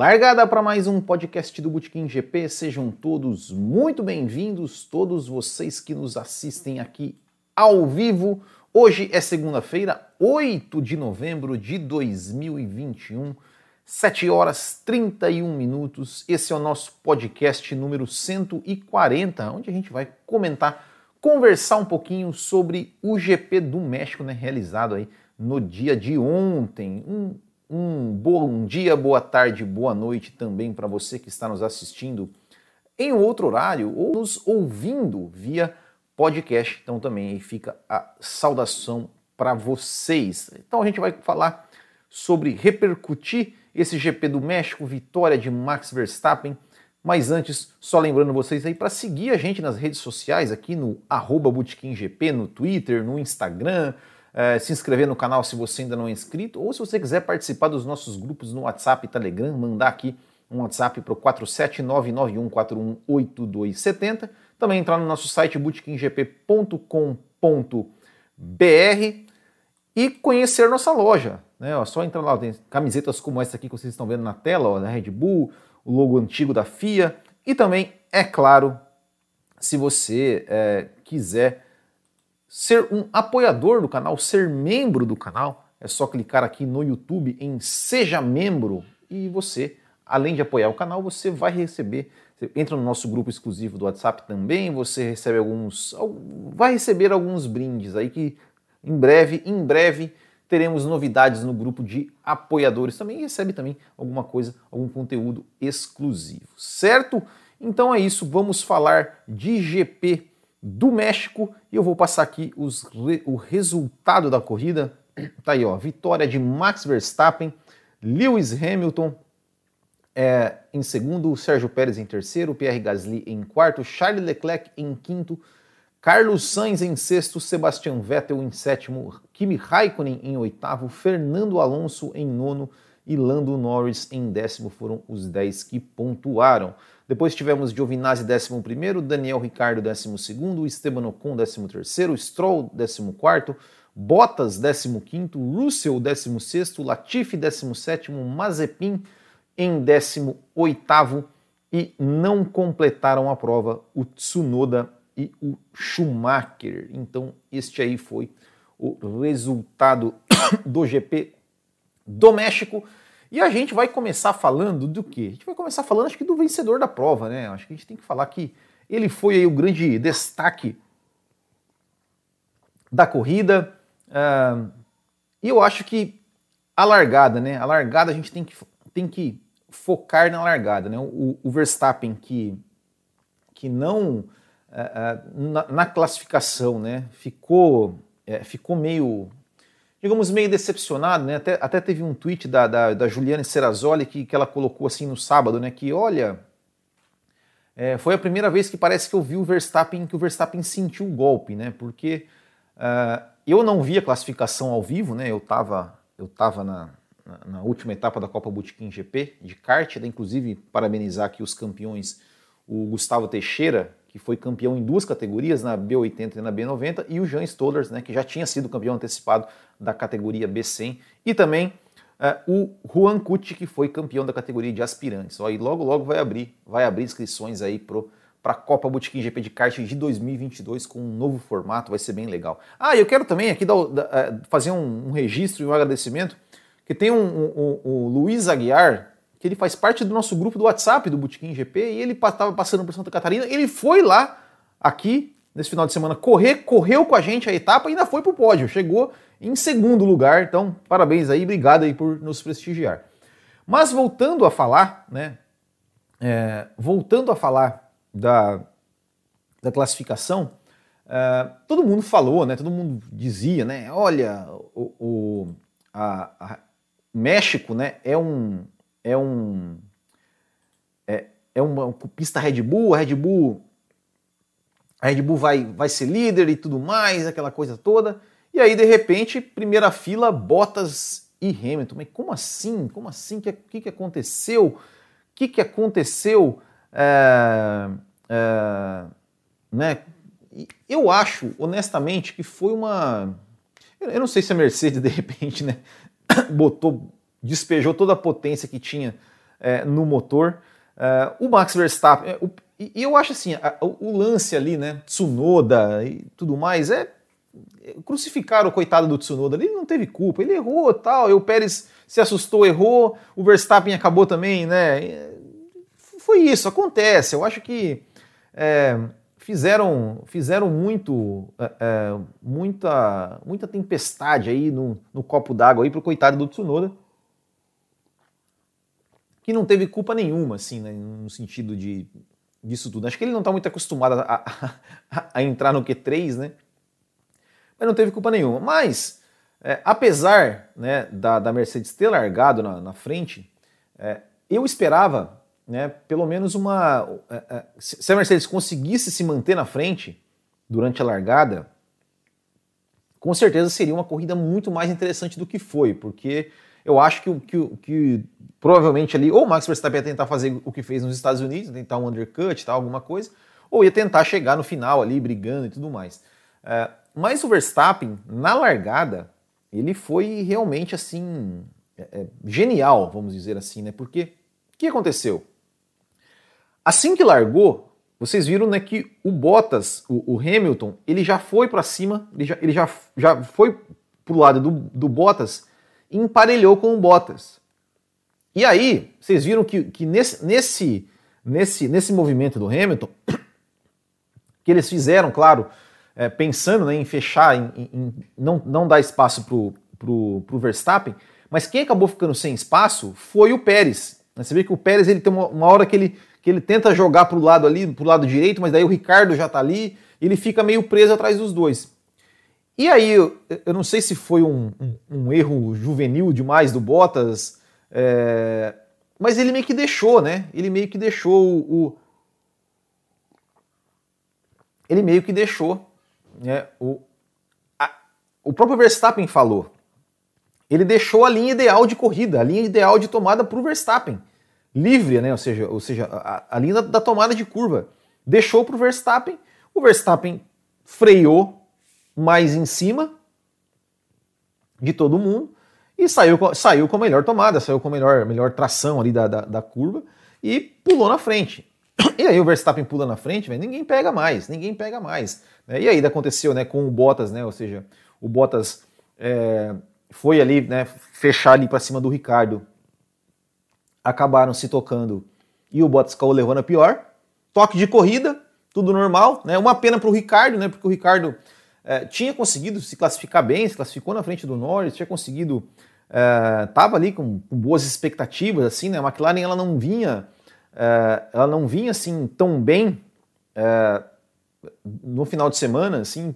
Largada para mais um podcast do Botequim GP, sejam todos muito bem-vindos, todos vocês que nos assistem aqui ao vivo. Hoje é segunda-feira, 8 de novembro de 2021, 7 horas 31 minutos. Esse é o nosso podcast número 140, onde a gente vai comentar, conversar um pouquinho sobre o GP do México, né, realizado aí no dia de ontem. Um um bom dia, boa tarde, boa noite também para você que está nos assistindo em outro horário ou nos ouvindo via podcast. Então também fica a saudação para vocês. Então a gente vai falar sobre repercutir esse GP do México, vitória de Max Verstappen. Mas antes, só lembrando vocês aí para seguir a gente nas redes sociais aqui no arroba GP, no Twitter, no Instagram, é, se inscrever no canal se você ainda não é inscrito, ou se você quiser participar dos nossos grupos no WhatsApp e Telegram, mandar aqui um WhatsApp para o 47991418270. Também entrar no nosso site bootkinggp.com.br e conhecer nossa loja. Né? Ó, só entrar lá, tem camisetas como essa aqui que vocês estão vendo na tela, ó, da Red Bull, o logo antigo da FIA e também, é claro, se você é, quiser ser um apoiador do canal, ser membro do canal, é só clicar aqui no YouTube em Seja Membro e você, além de apoiar o canal, você vai receber, você entra no nosso grupo exclusivo do WhatsApp também, você recebe alguns, vai receber alguns brindes aí que em breve, em breve teremos novidades no grupo de apoiadores também e recebe também alguma coisa, algum conteúdo exclusivo, certo? Então é isso, vamos falar de GP do México e eu vou passar aqui os, o resultado da corrida. Tá aí, ó, vitória de Max Verstappen, Lewis Hamilton é, em segundo, Sérgio Pérez em terceiro, Pierre Gasly em quarto, Charles Leclerc em quinto, Carlos Sainz em sexto, Sebastian Vettel em sétimo, Kimi Raikkonen em oitavo, Fernando Alonso em nono e Lando Norris em décimo foram os dez que pontuaram. Depois tivemos Giovinazzi 11, Daniel Ricardo 12, Esteban Ocon 13, Stroll 14, Bottas 15, Russell 16, Latifi 17, Mazepin em 18 e não completaram a prova o Tsunoda e o Schumacher. Então, este aí foi o resultado do GP do México. E a gente vai começar falando do quê? A gente vai começar falando, acho que, do vencedor da prova, né? Acho que a gente tem que falar que ele foi aí o grande destaque da corrida. Uh, e eu acho que a largada, né? A largada a gente tem que, tem que focar na largada, né? O, o Verstappen que, que não uh, uh, na, na, classificação, né? Ficou, é, ficou meio digamos, meio decepcionado, né? Até, até teve um tweet da, da, da Juliane Serrazoli que, que ela colocou assim no sábado, né? Que olha, é, foi a primeira vez que parece que eu vi o Verstappen, que o Verstappen sentiu o golpe, né? Porque uh, eu não vi a classificação ao vivo, né? Eu estava eu tava na, na, na, última etapa da Copa Botequim GP de kart, né? inclusive parabenizar aqui os campeões, o Gustavo Teixeira, que foi campeão em duas categorias, na B80 e na B90, e o Jean Stollers, né, que já tinha sido campeão antecipado da categoria B100, e também uh, o Juan Cucci, que foi campeão da categoria de aspirantes. Ó, e logo, logo vai abrir, vai abrir inscrições aí para a Copa Botequim GP de kart de 2022 com um novo formato, vai ser bem legal. Ah, eu quero também aqui dar, eh, fazer um, um, registro e um agradecimento, que tem um, um, um, o Luiz Aguiar, que ele faz parte do nosso grupo do WhatsApp do Botequim GP, e ele estava passando por Santa Catarina, ele foi lá, aqui, nesse final de semana, correr, correu com a gente a etapa e ainda foi para o pódio, chegou em segundo lugar, então parabéns aí, obrigado aí por nos prestigiar. Mas voltando a falar, né, é, voltando a falar da, da classificação, é, todo mundo falou, né, todo mundo dizia, né, olha, o, o a, a México, né, é um é um é, é uma pista Red Bull, a Red Bull a Red Bull vai, vai ser líder e tudo mais, aquela coisa toda. E aí, de repente, primeira fila, Bottas e Hamilton. Mas como assim? Como assim? O que, que, que aconteceu? O que, que aconteceu? É, é, né? Eu acho, honestamente, que foi uma. Eu não sei se a Mercedes, de repente, né, botou despejou toda a potência que tinha é, no motor. É, o Max Verstappen, é, o, e, eu acho assim, a, o, lance ali, né, Tsunoda e tudo mais, é, é crucificar o coitado do Tsunoda ele não teve culpa, ele errou tal, e o Pérez se assustou, errou, o Verstappen acabou também, né, foi isso, acontece, eu acho que é, fizeram, fizeram muito, é, é, muita, muita tempestade aí no, no copo d'água aí pro coitado do Tsunoda, que não teve culpa nenhuma, assim, né, no sentido de disso tudo. Acho que ele não está muito acostumado a, a, a, entrar no Q3, né? Mas não teve culpa nenhuma. Mas, é, apesar né, da, da, Mercedes ter largado na, na frente, é, eu esperava, né, pelo menos uma. É, é se a Mercedes conseguisse se manter na frente durante a largada, com certeza seria uma corrida muito mais interessante do que foi, porque eu acho que, que, que provavelmente ali, ou o Max Verstappen ia tentar fazer o que fez nos Estados Unidos, tentar um undercut, tal, alguma coisa, ou ia tentar chegar no final ali, brigando e tudo mais. É, mas o Verstappen, na largada, ele foi realmente assim, é, é, genial, vamos dizer assim, né? Porque o que aconteceu? Assim que largou, vocês viram né, que o Bottas, o, o Hamilton, ele já foi para cima, ele já, ele já, já foi pro lado do, do Bottas e emparelhou com o Bottas. E aí, vocês viram que, que nesse, nesse, nesse, nesse movimento do Hamilton, que eles fizeram, claro, é, pensando né, em fechar, em, em, não, não dar espaço pro, pro Verstappen, mas quem acabou ficando sem espaço foi o Pérez. Você vê que o Pérez ele tem uma, uma hora que ele, que ele tenta jogar para o lado ali, para o lado direito, mas daí o Ricardo já está ali, ele fica meio preso atrás dos dois. E aí, eu, não sei se foi um, um, um erro juvenil demais do Bottas, é, mas ele meio que deixou, né? Ele meio que deixou o. o ele meio que deixou. Né, o, a, o próprio Verstappen falou. Ele deixou a linha ideal de corrida, a linha ideal de tomada para o Verstappen. Livre, né? Ou seja, ou seja a, a linha da, da tomada de curva. Deixou para o Verstappen. O Verstappen freou mais em cima de todo mundo e saiu, saiu com a melhor tomada, saiu com a melhor, melhor tração ali da, da, da curva e pulou na frente. E aí o Verstappen pula na frente, véio, ninguém pega mais, ninguém pega mais. Né? E aí aconteceu né, com o Bottas, né? Ou seja, o Bottas é, foi ali, né, fechar ali para cima do Ricardo. Acabaram se tocando e o Bottas ficou levando a pior. Toque de corrida, tudo normal, né? Uma pena para o Ricardo, né? Porque o Ricardo é, tinha conseguido se classificar bem, se classificou na frente do Norris, tinha conseguido, estava é, ali com, com, boas expectativas, assim, né? A McLaren ela não vinha, é, ela não vinha assim tão bem no final de semana, assim,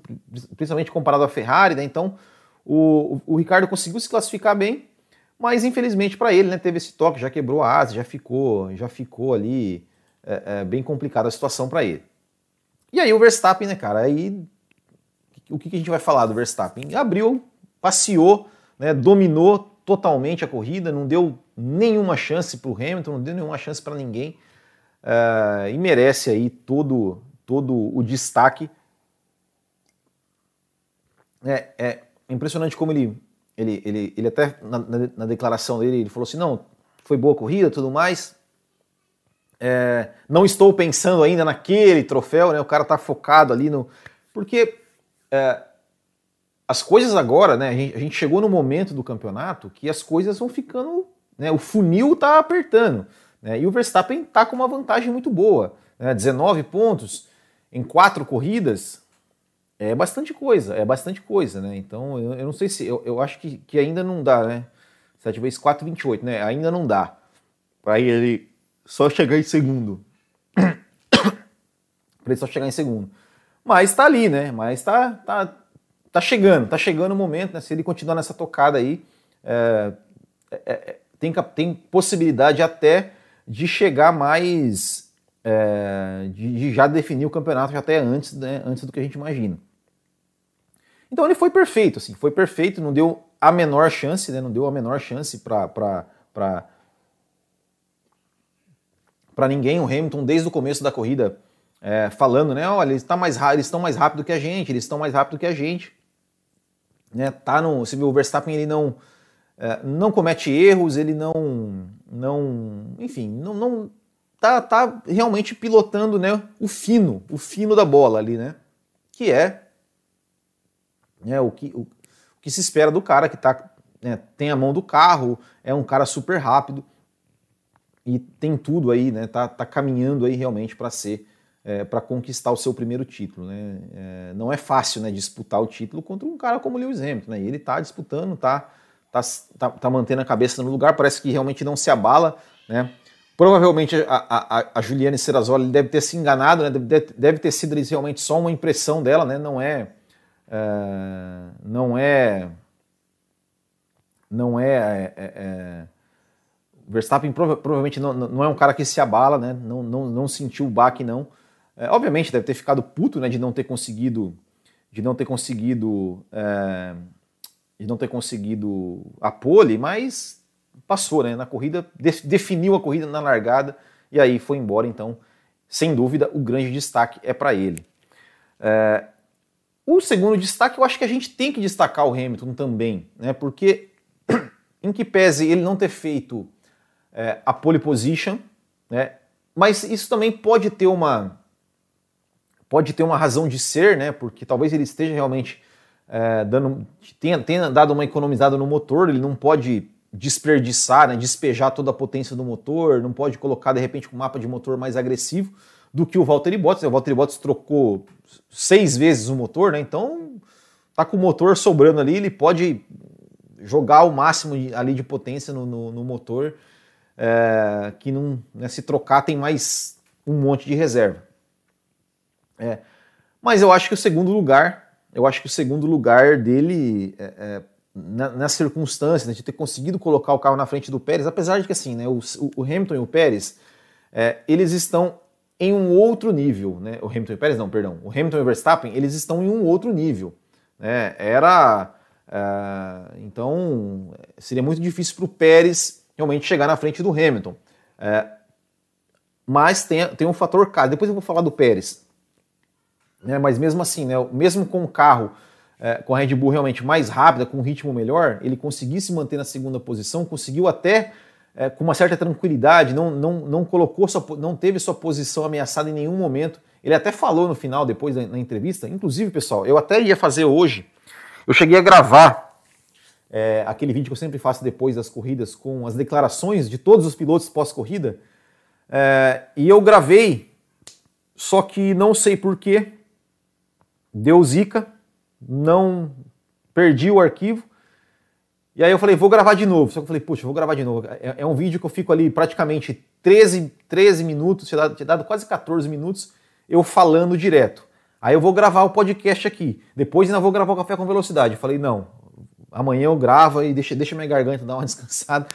principalmente comparado à Ferrari, né? Então o, o, o Ricardo conseguiu se classificar bem, mas infelizmente para ele, né? Teve esse toque, já quebrou a asa, já ficou, já ficou ali é, é, bem complicada a situação para ele. E aí o Verstappen, né, cara? Aí o que a gente vai falar do Verstappen? Abriu, passeou, né, dominou totalmente a corrida, não deu nenhuma chance para o Hamilton, não deu nenhuma chance para ninguém uh, e merece aí todo, todo o destaque. É, é impressionante como ele, ele, ele, ele até na, na, na, declaração dele ele falou assim, não, foi boa corrida, tudo mais. É, não estou pensando ainda naquele troféu, né? O cara tá focado ali no, porque é, as coisas agora, né? A gente, a gente, chegou no momento do campeonato que as coisas vão ficando, né? O funil tá apertando, né? E o Verstappen tá com uma vantagem muito boa, né? 19 pontos em quatro corridas é bastante coisa, é bastante coisa, né? Então eu, eu não sei se eu, eu acho que, que ainda não dá, né? 7 vezes 4, 28, né? Ainda não dá para ele só chegar em segundo. para ele só chegar em segundo. Mas está ali, né? Mas está tá, tá chegando, tá chegando o momento, né? Se ele continuar nessa tocada aí, é, é, é, tem, tem possibilidade até de chegar mais. É, de, de, já definir o campeonato já até antes, né, antes do que a gente imagina. Então ele foi perfeito, assim, foi perfeito, não deu a menor chance, né? Não deu a menor chance para para ninguém. O Hamilton, desde o começo da corrida, é, falando, né? Olha, eles, tá mais, eles estão mais rápido que a gente, eles estão mais rápido que a gente. Né, tá no, você viu, o Verstappen ele não, é, não comete erros, ele não, não enfim, não, não tá, tá realmente pilotando né, o fino, o fino da bola ali, né? Que é né, o, que, o, o que se espera do cara que tá, né, tem a mão do carro, é um cara super rápido e tem tudo aí, né? Tá, tá caminhando aí realmente para ser é, para conquistar o seu primeiro título. Né? É, não é fácil né, disputar o título contra um cara como Lewis Hamilton. Né? E ele está disputando, está tá, tá, tá, mantendo a cabeça no lugar, parece que realmente não se abala. Né? Provavelmente a, a, a Juliane Serrazoli deve ter se enganado, né? deve, deve ter sido realmente só uma impressão dela, né? não é. é não é. Não é, é, é, é Verstappen prova, provavelmente não, não é um cara que se abala, né? não, não, não sentiu o baque, não. É, obviamente deve ter ficado puto né, de não ter conseguido. De não ter conseguido. É, de não ter conseguido a pole, mas passou, né? Na corrida, de, definiu a corrida na largada e aí foi embora. Então, sem dúvida, o grande destaque é para ele. É, o segundo destaque, eu acho que a gente tem que destacar o Hamilton também, né? Porque, em que pese ele não ter feito é, a pole position, né? Mas isso também pode ter uma pode ter uma razão de ser, né? Porque talvez ele esteja realmente é, dando, tenha, tenha dado uma economizada no motor, ele não pode desperdiçar, né, despejar toda a potência do motor, não pode colocar de repente um mapa de motor mais agressivo do que o Valtteri Bottas. O Valtteri Bottas trocou seis vezes o motor, né? Então tá com o motor sobrando ali, ele pode jogar o máximo ali de potência no, no, no motor, é, que não, né, se trocar tem mais um monte de reserva. É. Mas eu acho que o segundo lugar, eu acho que o segundo lugar dele, é, é, na, nas circunstâncias né, de ter conseguido colocar o carro na frente do Pérez, apesar de que assim, né, o, o Hamilton e o Pérez, é, eles estão em um outro nível, né? O Hamilton e o Pérez não, perdão. O Hamilton e o Verstappen, eles estão em um outro nível. Né? Era é, então seria muito difícil para o Pérez realmente chegar na frente do Hamilton. É, mas tem, tem um fator K. Depois eu vou falar do Pérez né? Mas mesmo assim, né, mesmo com o carro é, com a Red Bull realmente mais rápida, com um ritmo melhor, ele conseguiu se manter na segunda posição, conseguiu até é, com uma certa tranquilidade, não, não, não colocou sua, não teve sua posição ameaçada em nenhum momento. Ele até falou no final, depois na entrevista, inclusive, pessoal, eu até ia fazer hoje, eu cheguei a gravar é, aquele vídeo que eu sempre faço depois das corridas com as declarações de todos os pilotos pós-corrida, é, e eu gravei, só que não sei porquê, deu zica, não perdi o arquivo. E aí eu falei, vou gravar de novo. Só que eu falei, puxa, vou gravar de novo. É, é um vídeo que eu fico ali praticamente 13, 13 minutos, tinha dado, dado quase 14 minutos, eu falando direto. Aí eu vou gravar o podcast aqui. Depois ainda vou gravar o Café com Velocidade. Eu falei, não, amanhã eu gravo e deixa, deixa minha garganta dar uma descansada.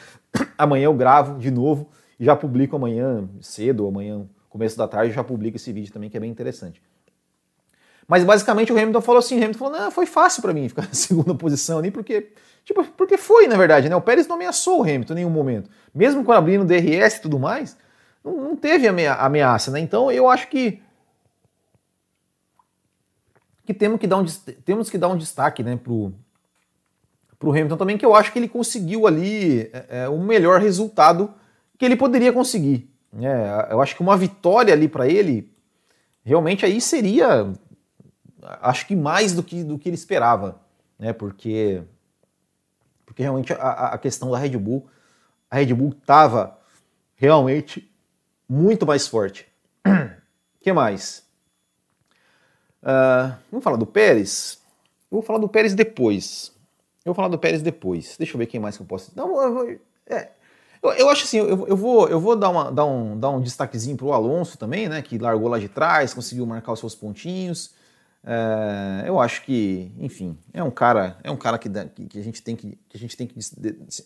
amanhã eu gravo de novo e já publico amanhã cedo, amanhã, começo da tarde, já publico esse vídeo também, que é bem interessante. Mas basicamente o Hamilton falou assim, o Hamilton falou, não, foi fácil para mim ficar na segunda posição ali, porque, tipo, porque foi, na verdade, né? O Pérez não ameaçou o Hamilton em nenhum momento. Mesmo quando abrindo DRS e tudo mais, não, não teve ameaça, né? Então eu acho que que temos que dar um, temos que dar um destaque, né, pro, pro Hamilton também, que eu acho que ele conseguiu ali é, é, o melhor resultado que ele poderia conseguir. É, eu acho que uma vitória ali para ele realmente aí seria acho que mais do que, do que ele esperava, né? Porque, porque realmente a, a questão da Red Bull, a Red Bull estava realmente muito mais forte. Que mais? Uh, vamos falar do Pérez? Eu vou falar do Pérez depois. Eu vou falar do Pérez depois. Deixa eu ver quem mais que eu posso. Não, eu, vou, é, eu, eu, acho assim, eu, eu, vou, eu vou dar, uma, dar, um, dar um destaquezinho para o Alonso também, né? Que largou lá de trás, conseguiu marcar os seus pontinhos. É, eu acho que, enfim, é um cara, é um cara que, que a gente tem que, que, a gente tem que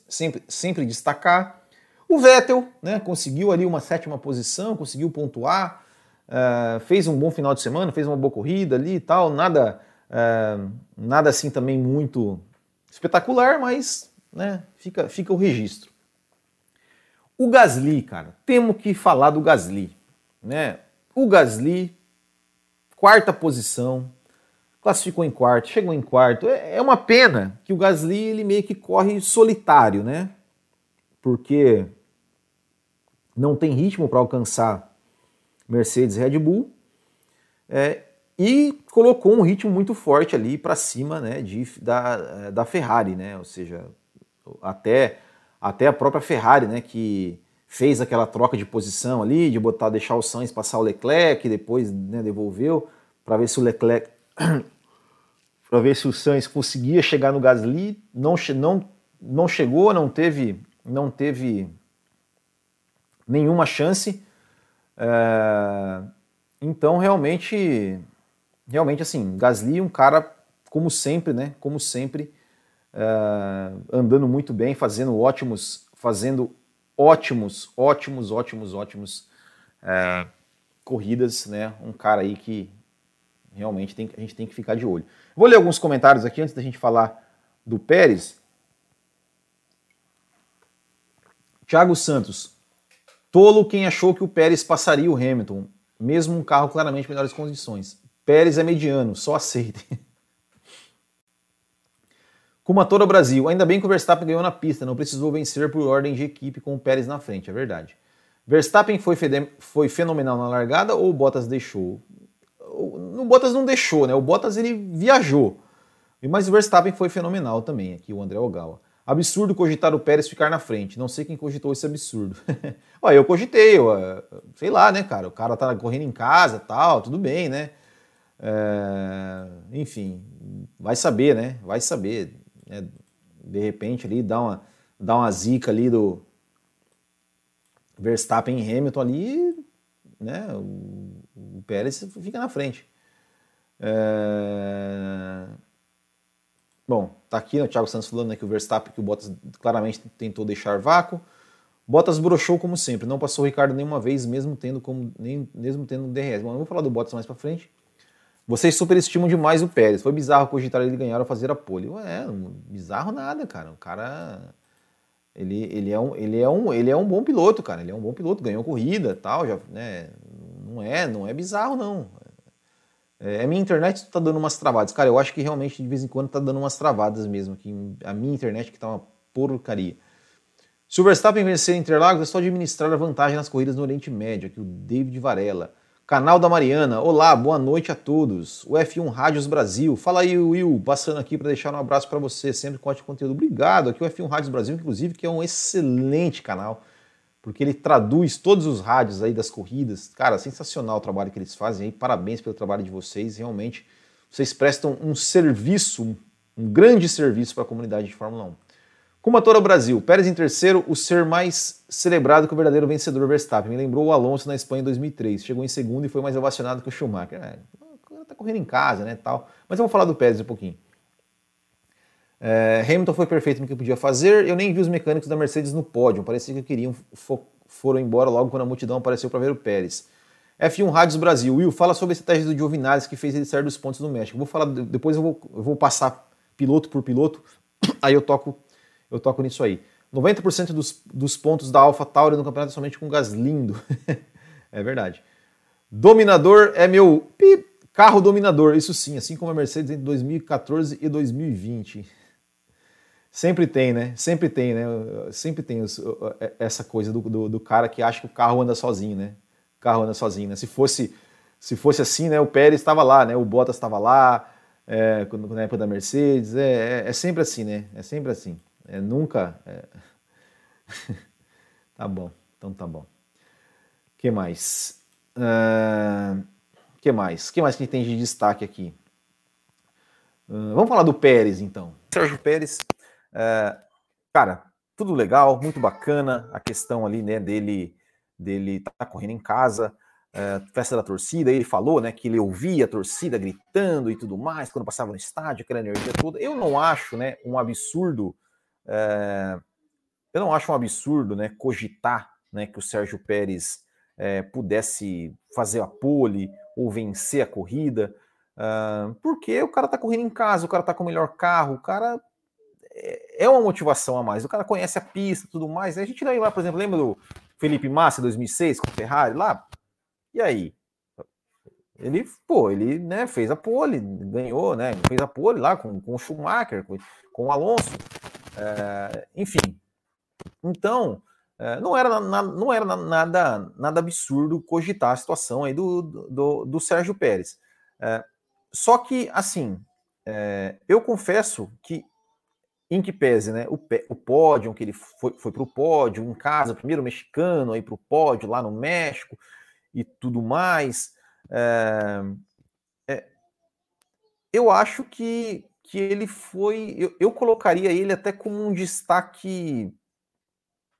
sempre, sempre destacar. O Vettel, né, conseguiu ali uma sétima posição, conseguiu pontuar, é, fez um bom final de semana, fez uma boa corrida ali e tal, nada, é, nada assim também muito espetacular, mas né, fica, fica o registro. O Gasly, cara, temos que falar do Gasly, né? O Gasly quarta posição, classificou em quarto, chegou em quarto. É, é uma pena que o Gasly ele meio que corre solitário, né? Porque não tem ritmo para alcançar Mercedes Red Bull. É, e colocou um ritmo muito forte ali para cima né, de, da, da Ferrari, né? Ou seja, até, até a própria Ferrari, né? Que fez aquela troca de posição ali, de botar, deixar o Sainz passar o Leclerc, depois né, devolveu para ver se o Leclerc para ver se o Sainz conseguia chegar no Gasly, não, não, não chegou, não teve, não teve nenhuma chance. É, então realmente, realmente assim, Gasly um cara como sempre, né? Como sempre, é, andando muito bem, fazendo ótimos, fazendo ótimos, ótimos, ótimos, ótimos é, corridas, né? Um cara aí que realmente tem, a gente tem que ficar de olho. Vou ler alguns comentários aqui antes da gente falar do Pérez. Thiago Santos. Tolo quem achou que o Pérez passaria o Hamilton, mesmo um carro claramente em melhores condições. Pérez é mediano, só aceite. Kumatora Brasil. Ainda bem que o Verstappen ganhou na pista, não precisou vencer por ordem de equipe com o Pérez na frente, é verdade. Verstappen foi, foi fenomenal na largada ou o Bottas deixou? O Bottas não deixou, né? O Bottas ele viajou. Mas o Verstappen foi fenomenal também, aqui o André Ogawa. Absurdo cogitar o Pérez ficar na frente. Não sei quem cogitou esse absurdo. Olha, eu cogitei, eu, sei lá, né, cara? O cara tá correndo em casa tal, tudo bem, né? É, enfim, vai saber, né? Vai saber. Né? De repente ali dá uma, dá uma zica ali do Verstappen e Hamilton ali, né? O, o Pérez fica na frente. É... Bom, tá aqui né, o Thiago Santos falando né, que o Verstappen, que o Bottas claramente tentou deixar vácuo. Bottas broxou como sempre, não passou o Ricardo nenhuma vez, mesmo tendo como nem, mesmo tendo DRS. Bom, eu vou falar do Bottas mais para frente. Vocês superestimam demais o Pérez. Foi bizarro cogitar ele ganhar ou fazer a pole. Ué, bizarro nada, cara. O cara ele, ele, é um, ele, é um, ele é um bom piloto, cara. Ele é um bom piloto, ganhou corrida, tal, já, né? Não é, não é bizarro não. É, a minha internet tá dando umas travadas. Cara, eu acho que realmente de vez em quando tá dando umas travadas mesmo. Aqui. A minha internet que tá uma porcaria. Se o Verstappen vencer Interlagos, é só administrar a vantagem nas corridas no Oriente Médio. Aqui o David Varela. Canal da Mariana. Olá, boa noite a todos. O F1 Rádios Brasil. Fala aí, Will, passando aqui para deixar um abraço para você, sempre com ótimo conteúdo. Obrigado. Aqui o F1 Rádios Brasil, inclusive, que é um excelente canal porque ele traduz todos os rádios aí das corridas. Cara, sensacional o trabalho que eles fazem aí. Parabéns pelo trabalho de vocês. Realmente, vocês prestam um serviço, um grande serviço para a comunidade de Fórmula 1. Kumatora Brasil, Pérez em terceiro, o ser mais celebrado que o verdadeiro vencedor Verstappen. Me lembrou o Alonso na Espanha em 2003. Chegou em segundo e foi mais ovacionado que o Schumacher. É, tá correndo em casa, né, tal. Mas eu vou falar do Pérez um pouquinho. É, Hamilton foi perfeito no que podia fazer. Eu nem vi os mecânicos da Mercedes no pódio. Parecia que queriam foram embora logo quando a multidão apareceu para ver o Pérez. F1 Rádios Brasil. Will, fala sobre a estratégia do Giovinazzi que fez ele sair dos pontos do México. Vou falar depois eu vou, eu vou passar piloto por piloto. Aí eu toco eu toco nisso aí. 90% dos, dos pontos da Alpha Tauri no campeonato é somente com gás lindo. é verdade. Dominador é meu carro dominador. Isso sim, assim como a Mercedes entre 2014 e 2020. Sempre tem, né? Sempre tem, né? Sempre tem essa coisa do, do, do, cara que acha que o carro anda sozinho, né? O carro anda sozinho, né? Se fosse, se fosse assim, né? O Pérez estava lá, né? O Bottas estava lá, é, na época da Mercedes. É, é, é, sempre assim, né? É sempre assim. É nunca. É... tá bom, então tá bom. Que mais? Uh... que mais? Que mais que tem de destaque aqui? Uh, vamos falar do Pérez, então. Sérgio Pérez é, cara, tudo legal, muito bacana a questão ali, né, dele dele tá correndo em casa, é, festa da torcida, ele falou, né, que ele ouvia a torcida gritando e tudo mais quando passava no estádio, aquela energia toda. Eu não acho, né, um absurdo, é, eu não acho um absurdo, né, cogitar, né, que o Sérgio Pérez é, pudesse fazer a pole ou vencer a corrida, uh, porque o cara tá correndo em casa, o cara tá com o melhor carro, o cara é, é uma motivação a mais. O cara conhece a pista tudo mais. A gente lá, por exemplo, lembra do Felipe Massa 2006 com a Ferrari lá? E aí? Ele, pô, ele né, fez a pole, ganhou, né? Fez a pole lá com, com o Schumacher, com, com o Alonso. É, enfim. Então, é, não era, na, não era nada, nada absurdo cogitar a situação aí do, do, do Sérgio Pérez. É, só que, assim, é, eu confesso que, em que pese, né, o, o pódio, que ele foi, foi para o pódio em casa, primeiro mexicano, aí para o pódio lá no México e tudo mais, é, é, eu acho que, que ele foi. Eu, eu colocaria ele até como um destaque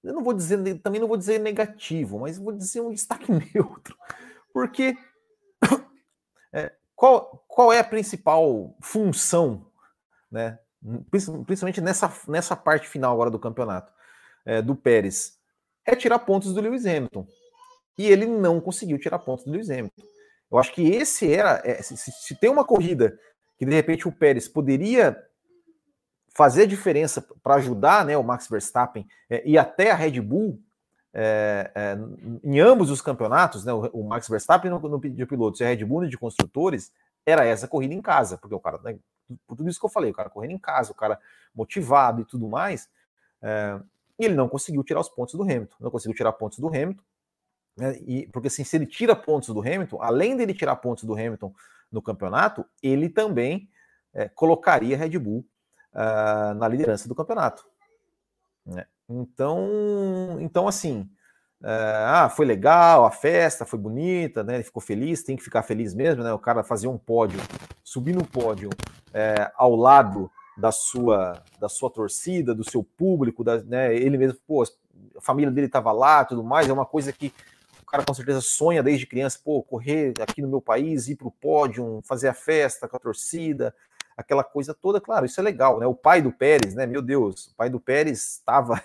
eu não vou dizer, também não vou dizer negativo, mas vou dizer um destaque neutro, porque é, qual, qual é a principal função, né, principalmente nessa, nessa parte final agora do campeonato, é, do Pérez? É tirar pontos do Lewis Hamilton. E ele não conseguiu tirar pontos do Lewis Hamilton. Eu acho que esse era. É, se, se, tem uma corrida que de repente o Pérez poderia fazer diferença para ajudar né, o Max Verstappen é, e até a Red Bull é, é, em ambos os campeonatos, né, o, o Max Verstappen no, no de pilotos e a Red Bull de construtores, era essa corrida em casa, porque o cara, né, por tudo isso que eu falei, o cara correndo em casa, o cara motivado e tudo mais, e ele não conseguiu tirar os pontos do Hamilton, não conseguiu tirar pontos do Hamilton, né, e, porque assim, se ele tira pontos do Hamilton, além dele tirar pontos do Hamilton no campeonato, ele também é, colocaria Red Bull uh, na liderança do campeonato. Né? Então, então assim, uh, ah, foi legal, a festa foi bonita, né? Ele ficou feliz, tem que ficar feliz mesmo, né? O cara fazer um pódio, subir no pódio é, ao lado da sua da sua torcida, do seu público, da, né? Ele mesmo, pô, a família dele estava lá, tudo mais, é uma coisa que cara com certeza sonha desde criança, pô, correr aqui no meu país, ir para o pódio, fazer a festa com a torcida, aquela coisa toda, claro, isso é legal, né? O pai do Pérez, né? Meu Deus, o pai do Pérez estava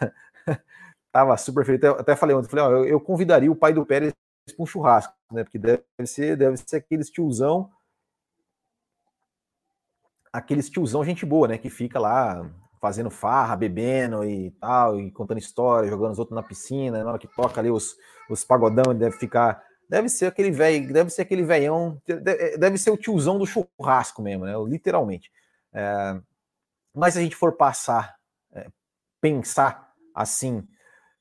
estava super feliz. Até, até falei ontem, falei, ó, eu, eu, convidaria o pai do Pérez para um churrasco, né? Porque deve ser, deve ser aqueles tiozão, aqueles tiozão gente boa, né? Que fica lá fazendo farra, bebendo e tal, e contando história, jogando os outros na piscina, na hora que toca ali os, os pagodão, ele deve ficar Deve ser aquele velho, deve ser aquele velhão, deve ser o tiozão do churrasco mesmo, né? Literalmente. É, mas se a gente for passar, é, pensar assim,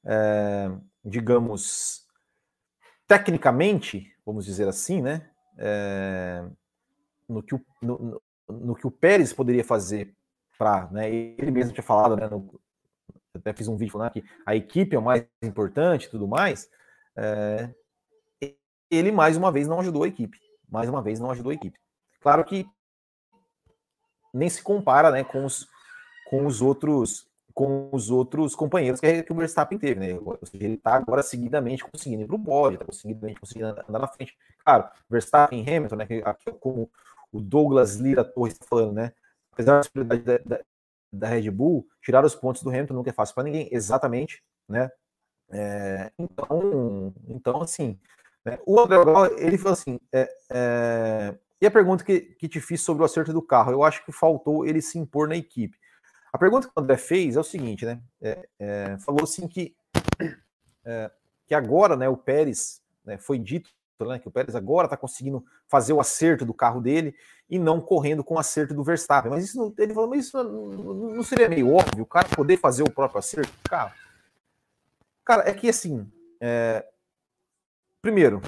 é, digamos, tecnicamente, vamos dizer assim, né? No, que o, no, no, que o Pérez poderia fazer para, né? Ele mesmo tinha falado, né? No, até fiz um vídeo falando que a equipe é o mais importante e tudo mais. É, ele mais uma vez não ajudou a equipe. Mais uma vez não ajudou a equipe. Claro que nem se compara, né, com os, com os outros com os outros companheiros que, que o Verstappen teve, né? Ele está agora seguidamente conseguindo ir para o pódio, está conseguidamente conseguindo andar na frente. Claro, Verstappen e Hamilton, né? Aqui, como o Douglas Lira Torres está falando, né? Apesar da possibilidade da, da, da, Red Bull, tirar os pontos do Hamilton nunca é fácil para ninguém, exatamente, né? É, então, então, assim, né? O André ele falou assim: é, é... e a pergunta que, que te fiz sobre o acerto do carro? Eu acho que faltou ele se impor na equipe. A pergunta que o André fez é o seguinte, né? É, é falou assim que, é, que agora, né, o Pérez, né, foi dito né, que o Pérez agora está conseguindo fazer o acerto do carro dele e não correndo com o acerto do Verstappen. Mas isso, ele falou, mas isso não, não seria meio óbvio o cara poder fazer o próprio acerto do carro? Cara, é que assim, é, primeiro,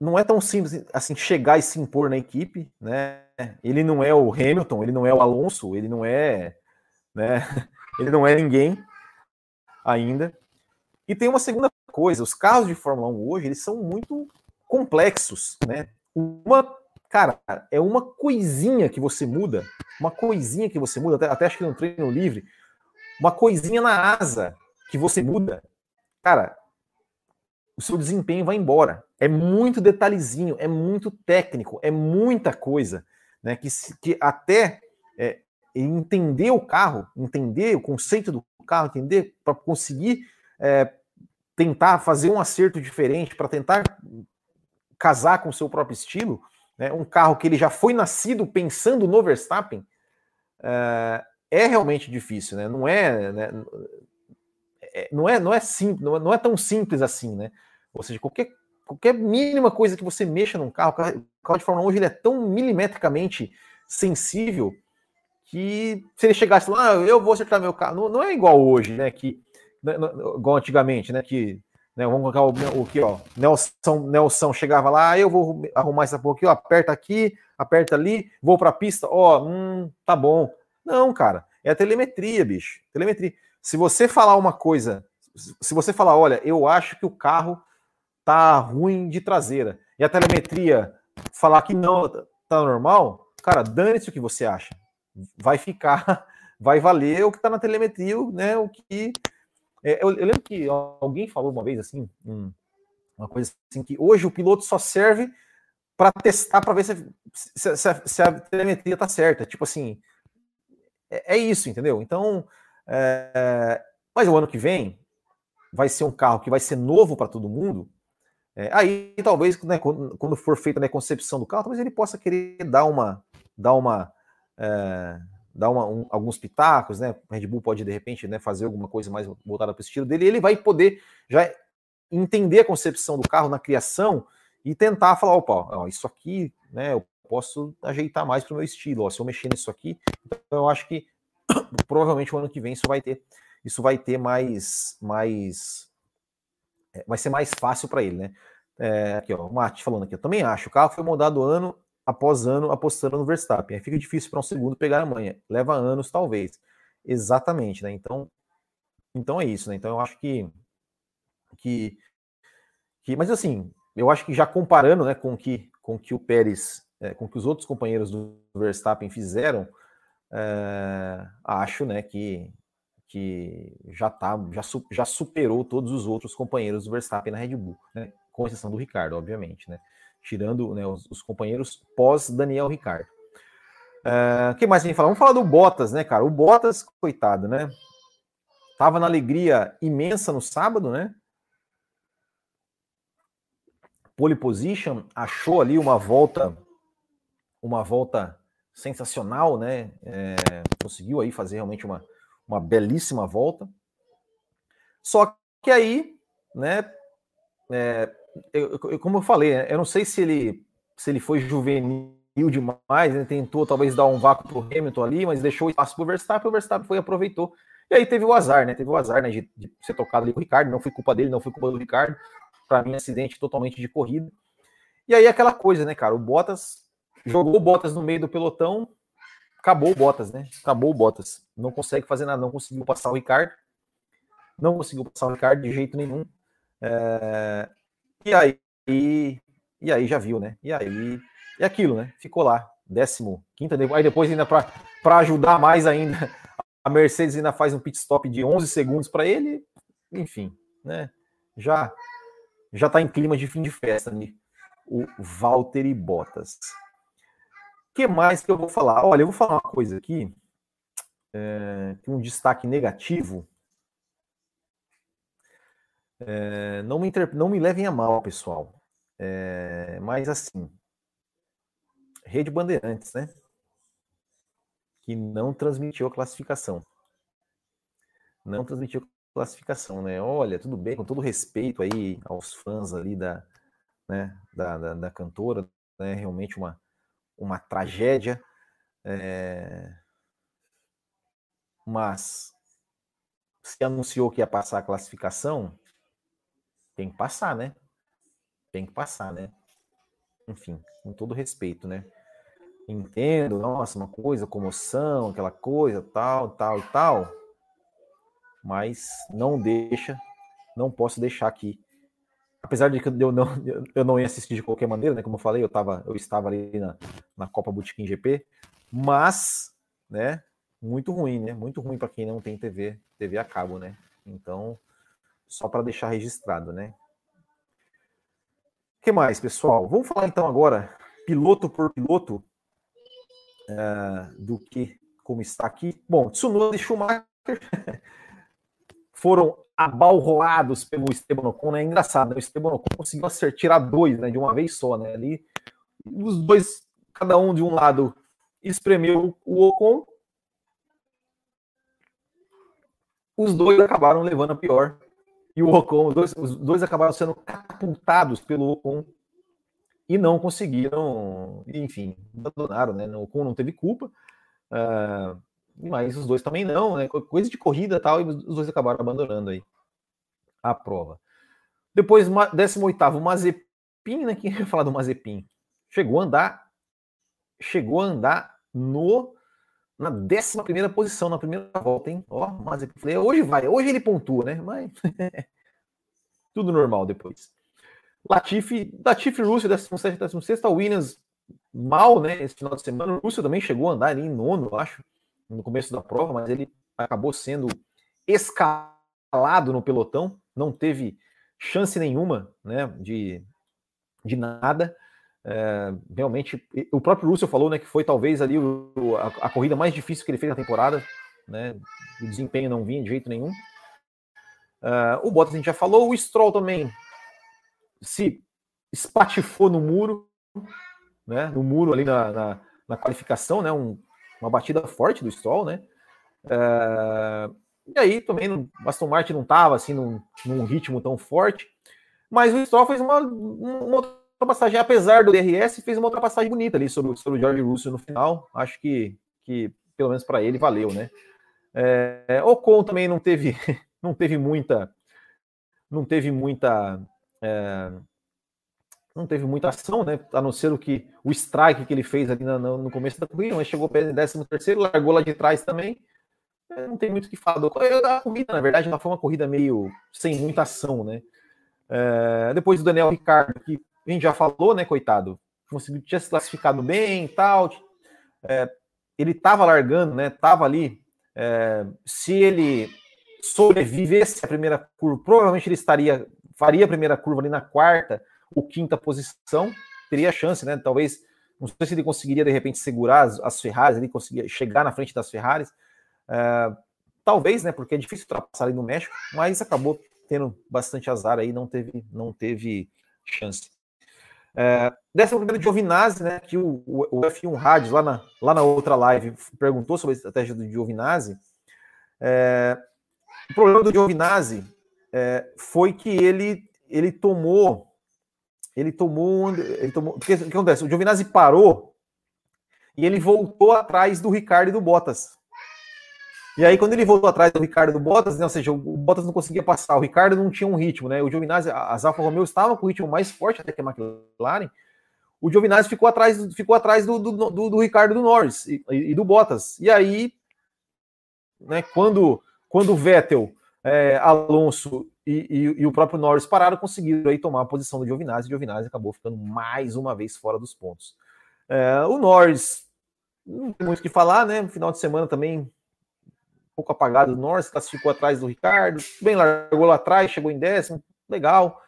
não é tão simples assim chegar e se impor na equipe, né? Ele não é o Hamilton, ele não é o Alonso, ele não é, né? Ele não é ninguém ainda. E tem uma segunda coisa, os carros de Fórmula 1 hoje, eles são muito complexos, né? Uma, cara, é uma coisinha que você muda, uma coisinha que você muda, até, até acho que no treino livre, uma coisinha na asa que você muda, cara, o seu desempenho vai embora. É muito detalhezinho, é muito técnico, é muita coisa, né? Que, que até é, entender o carro, entender o conceito do carro, entender para conseguir é, tentar fazer um acerto diferente, para tentar casar com o seu próprio estilo, né? um carro que ele já foi nascido pensando no Verstappen, é, é realmente difícil, né? Não é, né? É, não é, não é simples, não é, não é tão simples assim, né? Ou seja, qualquer qualquer mínima coisa que você mexa num carro, o carro de Fórmula 1 hoje ele é tão milimetricamente sensível que se ele chegasse lá, ah, eu vou acertar meu carro, não, não é igual hoje, né? Que, né, igual antigamente, né? Que né, vamos colocar o, o que, ó, Nelson, Nelson chegava lá, ah, eu vou arrumar essa porra aqui, ó, aperta aqui, aperta ali, vou para a pista, ó, hum, tá bom. Não, cara, é a telemetria, bicho. Telemetria. Se você falar uma coisa, se você falar, olha, eu acho que o carro tá ruim de traseira, e a telemetria falar que não, tá normal, cara, dane-se o que você acha. Vai ficar, vai valer o que tá na telemetria, né? O que. É, eu, eu, lembro que alguém falou uma vez assim, um, uma coisa assim, que hoje o piloto só serve para testar para ver se, se, se, a, se, a, telemetria tá certa. Tipo assim, é, é isso, entendeu? Então, é, mas o ano que vem vai ser um carro que vai ser novo para todo mundo. É, aí talvez né, quando, quando, for feita né, a concepção do carro, talvez ele possa querer dar uma, dar uma, é, dar uma, um, alguns pitacos, né? Red Bull pode de repente né, fazer alguma coisa mais voltada para o estilo dele. E ele vai poder já entender a concepção do carro na criação e tentar falar, opa, ó, isso aqui, né, eu posso ajeitar mais para o meu estilo, ó, se eu mexer nisso aqui, então eu acho que provavelmente o ano que vem isso vai ter, isso vai ter mais, mais, é, vai ser mais fácil para ele, né? É, aqui, ó, o Mate falando aqui, eu também acho, o carro foi moldado ano após ano apostando no Verstappen, aí fica difícil para um segundo pegar a manha, leva anos talvez, exatamente, né? Então, então é isso, né? Então eu acho que, que, que mas assim, eu acho que já comparando né, com que, com que o Pérez, é, com que os outros companheiros do Verstappen fizeram, é, acho né, que, que já, tá, já, já superou todos os outros companheiros do Verstappen na Red Bull, né, com exceção do Ricardo, obviamente, né, tirando né, os, os companheiros pós-Daniel Ricardo. O é, que mais a gente fala? Vamos falar do Bottas, né, cara? O Bottas, coitado, né? Tava na alegria imensa no sábado, né? pole position, achou ali uma volta, uma volta sensacional, né? É, conseguiu aí fazer realmente uma, uma belíssima volta. Só que aí, né? É, eu, como eu falei, né, eu não sei se ele se ele foi juvenil demais, ele tentou talvez dar um vácuo para o Hamilton ali, mas deixou espaço para o Verstappen, o Verstappen foi aproveitou. E aí teve o azar, né? Teve o azar né, de, de ser tocado ali com o Ricardo, não foi culpa dele, não foi culpa do Ricardo para mim, acidente totalmente de corrida. E aí aquela coisa, né, cara? O Bottas jogou o Bottas no meio do pelotão, acabou o Bottas, né? Acabou o Bottas. Não consegue fazer nada, não conseguiu passar o Ricardo. Não conseguiu passar o Ricardo de jeito nenhum. É... E aí, e aí já viu, né? E aí, é aquilo, né? Ficou lá, décimo quinta. Aí depois ainda para ajudar mais ainda, a Mercedes ainda faz um pit stop de 11 segundos para ele. Enfim, né? Já já está em clima de fim de festa, né? o Valtteri Bottas. O que mais que eu vou falar? Olha, eu vou falar uma coisa aqui, é, um destaque negativo. É, não, me inter... não me levem a mal, pessoal. É, mas assim, Rede Bandeirantes, né? Que não transmitiu a classificação. Não transmitiu classificação, né? Olha, tudo bem, com todo respeito aí aos fãs ali da, né, da, da, da cantora, né? Realmente uma, uma tragédia. É... Mas se anunciou que ia passar a classificação, tem que passar, né? Tem que passar, né? Enfim, com todo respeito, né? Entendo, nossa, uma coisa, comoção, aquela coisa, tal, tal tal mas não deixa, não posso deixar aqui. Apesar de que eu não, eu não ia assistir de qualquer maneira, né? Como eu falei, eu, tava, eu estava ali na, na Copa Botequim GP, mas, né? Muito ruim, né? Muito ruim para quem não tem TV, TV a cabo, né? Então, só para deixar registrado, né? O que mais, pessoal? Vamos falar então agora, piloto por piloto, uh, do que como está aqui. Bom, Tsunoda e Schumacher foram abalroados pelo Esteban Ocon, né? Engraçado, né? O Esteban Ocon conseguiu acertar, dois, né? De uma vez só, né? Ali, os dois, cada um de um lado, espremeu o Ocon. Os dois acabaram levando a pior e o Ocon, os dois, os dois acabaram sendo catapultados pelo Ocon e não conseguiram, enfim, abandonaram, né? O Ocon não teve culpa, uh, mas os dois também não, né? Coisa de corrida tal, e os dois acabaram abandonando aí a prova. Depois, 18º, Mazepin, né? Quem ia falar do Mazepin? Chegou a andar, chegou a andar no na 11 posição, na primeira volta, hein? Ó, Mazepin, falei, hoje vai, hoje ele pontua, né? Mas tudo normal depois. Latifi, Latifi Russell, 17, 16, a Williams mal, né? Esse final de semana. O Russell também chegou a andar ali em nono, eu acho, no começo da prova, mas ele acabou sendo escalado no pelotão, não teve chance nenhuma, né? De, de nada. É, realmente, o próprio Russell falou, né, que foi talvez ali o, a, a, corrida mais difícil que ele fez na temporada, né? O desempenho não vinha de jeito nenhum. Uh, o Bottas a gente já falou, o Stroll também se espatifou no muro, né? No muro ali na, na, na qualificação, né? Um, uma batida forte do Stroll, né? É, e aí também o Aston Martin não estava assim num, num, ritmo tão forte, mas o Stroll fez uma, uma ultrapassagem, apesar do DRS, fez uma ultrapassagem bonita ali sobre, sobre o George Russell no final. Acho que, que pelo menos para ele valeu, né? É, Ocon também não teve não teve muita não teve muita é, não teve muita ação, né? A não ser o que o strike que ele fez ali no, no começo da corrida, mas chegou em 13 terceiro, largou lá de trás também. É, não tem muito o que falar. A corrida, na verdade, ela foi uma corrida meio sem muita ação, né? É, depois do Daniel Ricardo, que a gente já falou, né, coitado, conseguiu tinha se classificado bem e tal. É, ele estava largando, né? Tava ali. É, se ele sobrevivesse a primeira curva, provavelmente ele estaria faria a primeira curva ali na quarta ou quinta posição, teria chance, né? Talvez, não sei se ele conseguiria de repente segurar as, as Ferraris, ele conseguiria chegar na frente das Ferraris. Uh, talvez, né? Porque é difícil ultrapassar ali no México, mas acabou tendo bastante azar aí, não teve, não teve chance. Décimo primeiro de Giovinazzi, né? Que o, o F1 Rádio lá na, lá na outra live perguntou sobre a estratégia do Giovinazzi. É, o problema do Giovinazzi é, foi que ele, ele tomou. Ele tomou. Ele tomou porque, o que acontece? O Giovinazzi parou e ele voltou atrás do Ricardo e do Bottas. E aí, quando ele voltou atrás do Ricardo do Bottas, né, ou seja, o Bottas não conseguia passar, o Ricardo não tinha um ritmo, né? O Giovinazzi, as Alfa Romeo estavam com o ritmo mais forte até que a McLaren. O Giovinazzi ficou atrás, ficou atrás do, do, do, do Ricardo do Norris e, e, do Bottas. E aí, né, quando, quando Vettel é, Alonso e, e, e, o próprio Norris pararam, conseguiram aí tomar a posição do Giovinazzi, e o Giovinazzi acabou ficando mais uma vez fora dos pontos. É, o Norris, não tem muito o que falar, né? No final de semana também, pouco apagado o Norris, classificou atrás do Ricardo, bem largou lá atrás, chegou em décimo, legal,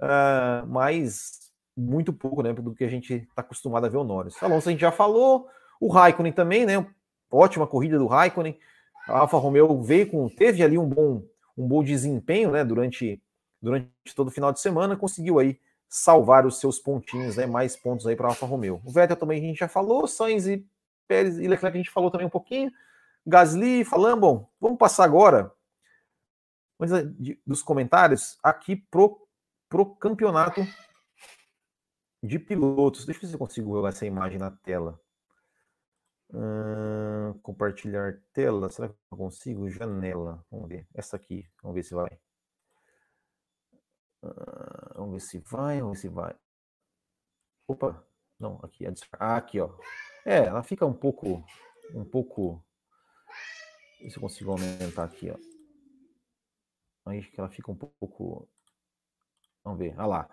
uh, mas muito pouco, né? Do que a gente está acostumado a ver o Norris. Alonso a gente já falou, o Raikkonen também, né? Ótima corrida do Raikkonen. A Alfa Romeo veio com, teve ali um bom um bom desempenho né, durante, durante todo o final de semana, conseguiu aí salvar os seus pontinhos, né, mais pontos aí para a Alfa Romeo. O Vettel também a gente já falou, Sainz e Pérez e Leclerc a gente falou também um pouquinho, Gasly, falando, vamos passar agora dos comentários aqui pro, pro campeonato de pilotos. Deixa eu ver se eu consigo jogar essa imagem na tela. Hum, compartilhar tela. Será que eu consigo? Janela. Vamos ver. Essa aqui. Vamos ver se vai. Uh, vamos ver se vai. Vamos ver se vai. Opa. Não, aqui. Ah, aqui, ó. É, ela fica um pouco. Um pouco. Ver se eu consigo aumentar aqui, ó. Aí que ela fica um pouco. Vamos ver. Olha lá.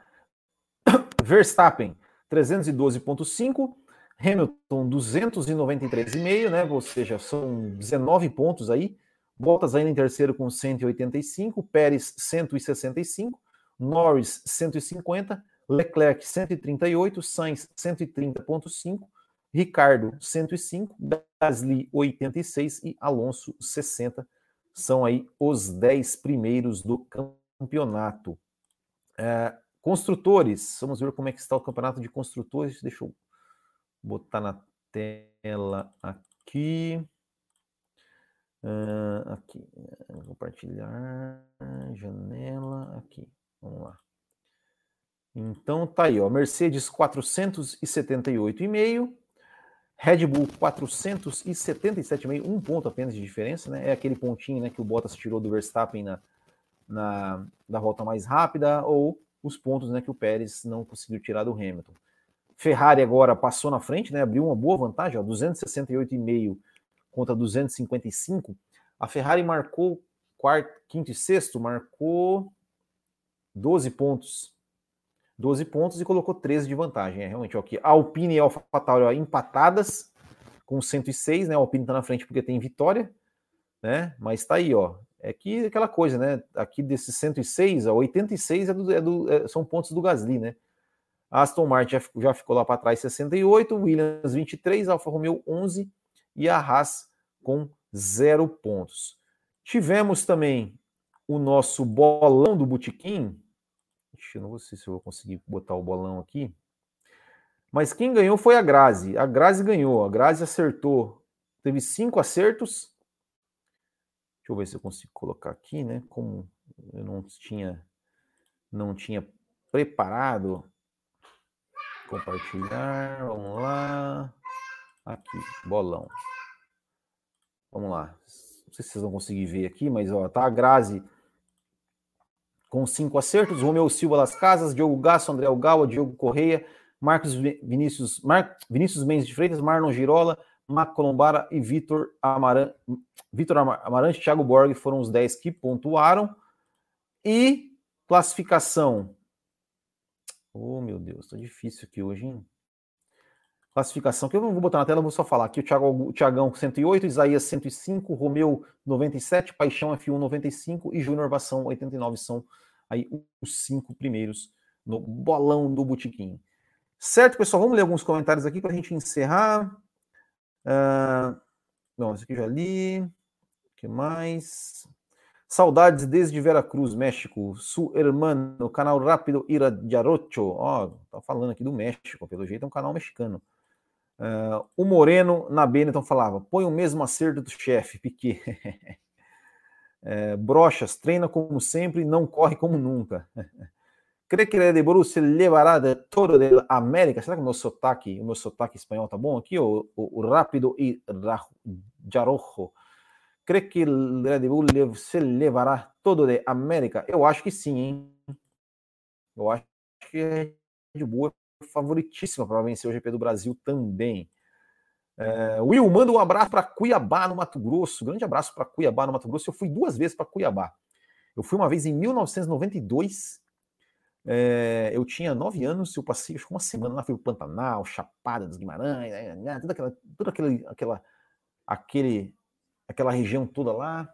Verstappen, 312,5. Hamilton 293,5, né? Ou seja, são 19 pontos aí. Bottas ainda em terceiro com 185, Pérez 165, Norris 150, Leclerc 138, Sainz 130.5, Ricardo 105, Gasly 86 e Alonso 60. São aí os 10 primeiros do campeonato. É, construtores, vamos ver como é que está o campeonato de construtores. Deixa eu botar na tela aqui. Uh, aqui, compartilhar, janela, aqui, vamos lá. Então tá aí, ó, Mercedes 478,5, Red Bull 477,5, um ponto apenas de diferença, né? É aquele pontinho né, que o Bottas tirou do Verstappen na, na, da volta mais rápida, ou os pontos né, que o Pérez não conseguiu tirar do Hamilton. Ferrari agora passou na frente, né? Abriu uma boa vantagem, ó, 268,5 contra 255, a Ferrari marcou quarto, quinto e sexto, marcou 12 pontos. 12 pontos e colocou 13 de vantagem. É realmente, ó. A Alpine e a AlphaTauri empatadas com 106, né? A Alpine está na frente porque tem vitória, né? Mas está aí, ó. É que aquela coisa, né? Aqui desses 106, ó, 86 é do, é do, é, são pontos do Gasly, né? A Aston Martin já, já ficou lá para trás 68, Williams 23, Alfa Romeo 11 e a Haas com zero pontos. Tivemos também o nosso bolão do Botequim. Ixi, não sei se eu vou conseguir botar o bolão aqui. Mas quem ganhou foi a Grazi. A Grazi ganhou. A Grazi acertou. Teve cinco acertos. Deixa eu ver se eu consigo colocar aqui, né? Como eu não tinha, não tinha preparado. Compartilhar. Vamos lá. Aqui, bolão. Vamos lá. Não sei se vocês vão conseguir ver aqui, mas ó, tá a Grazi com cinco acertos, Romeu Silva Las Casas, Diogo Gasso, André Algawa, Diogo Correia, Marcos Vinícius, Mar, Vinícius Mendes de Freitas, Marlon Girola, Mac Colombara e Vitor Amaran, Vitor Amarante, Thiago Borg foram os 10 que pontuaram. E classificação. Oh, meu Deus, tá difícil aqui hoje, hein? Classificação que eu não vou botar na tela, vou só falar aqui. O, Thiago, o Thiagão 108, Isaías 105, Romeu 97, Paixão F1 95 e Júnior Vação 89 são aí os cinco primeiros no bolão do Botequim. Certo, pessoal? Vamos ler alguns comentários aqui para a gente encerrar. Uh, não, esse aqui já li. O que mais? Saudades desde Veracruz, México. Su hermano, canal Rápido Ira de Arocho. Ó, tá falando aqui do México, pelo jeito é um canal mexicano. Uh, o Moreno na Benetton falava: põe o mesmo acerto do chefe, Piquet. é, brochas, treina como sempre, não corre como nunca. Crê que de Borussia levará de todo da América? Será que o meu sotaque, o meu sotaque espanhol tá bom aqui? O, o, o rápido e jarojo. Crê que Red Bull se levará todo de América? Eu acho que sim, hein? Eu acho que Red Bull favoritíssima para vencer o GP do Brasil também. É, Will, manda um abraço para Cuiabá, no Mato Grosso. Grande abraço para Cuiabá, no Mato Grosso. Eu fui duas vezes para Cuiabá. Eu fui uma vez em 1992. É, eu tinha nove anos. Eu passei acho, uma semana lá. Fui para Pantanal, Chapada dos Guimarães, né, né, toda aquela, toda aquele, aquela, aquele, aquela região toda lá.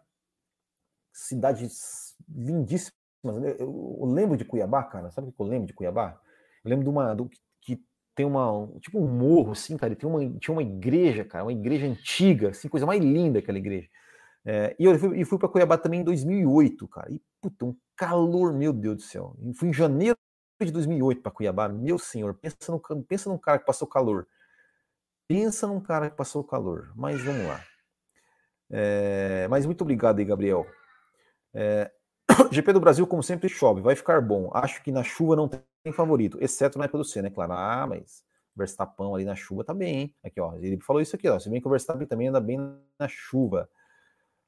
Cidades lindíssimas. Eu, eu lembro de Cuiabá, cara. Sabe o que eu lembro de Cuiabá? Eu lembro de uma do, que tem uma tipo um morro assim, cara, e tem uma, tinha uma igreja, cara, uma igreja antiga, assim, coisa mais linda aquela igreja. É, e eu fui, e fui para Cuiabá também em 2008, cara. E puta, um calor, meu Deus do céu. Eu fui em janeiro de 2008 para Cuiabá, meu senhor, pensa no pensa num cara que passou calor. Pensa num cara que passou calor. Mas vamos lá. É, mas muito obrigado aí, Gabriel. É, GP do Brasil, como sempre, chove, vai ficar bom. Acho que na chuva não tem favorito, exceto na época do Senna, é claro. Ah, mas Verstappen ali na chuva tá bem, hein? Aqui, ó. Ele falou isso aqui, ó. Se bem que o Verstappen também anda bem na chuva.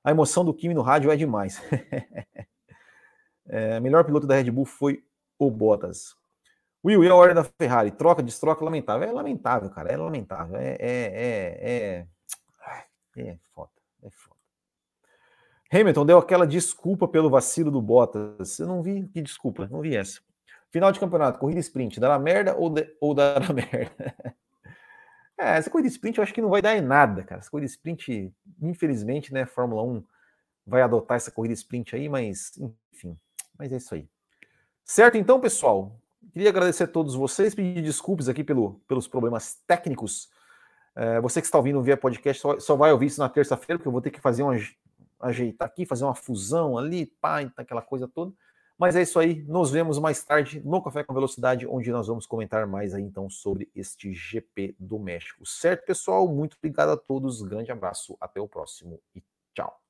A emoção do Kimi no rádio é demais. é, melhor piloto da Red Bull foi o Bottas. Will, e a ordem da Ferrari? Troca, destroca, lamentável. É lamentável, cara. É lamentável. É, é, é, é, é foda. É foda. Hamilton deu aquela desculpa pelo vacilo do Bottas. Eu não vi que desculpa, não vi essa. Final de campeonato, corrida sprint, dará merda ou, de, ou dará merda? é, essa corrida sprint eu acho que não vai dar em nada, cara. Essa corrida sprint, infelizmente, né, Fórmula 1 vai adotar essa corrida sprint aí, mas enfim, mas é isso aí. Certo, então, pessoal, queria agradecer a todos vocês, pedir desculpas aqui pelo, pelos problemas técnicos. É, você que está ouvindo via podcast só, só vai ouvir isso na terça-feira, porque eu vou ter que fazer uma, ajeitar aqui, fazer uma fusão ali, pá, aquela coisa toda. Mas é isso aí, nos vemos mais tarde no Café com Velocidade, onde nós vamos comentar mais aí então sobre este GP do México. Certo, pessoal? Muito obrigado a todos, grande abraço, até o próximo e tchau.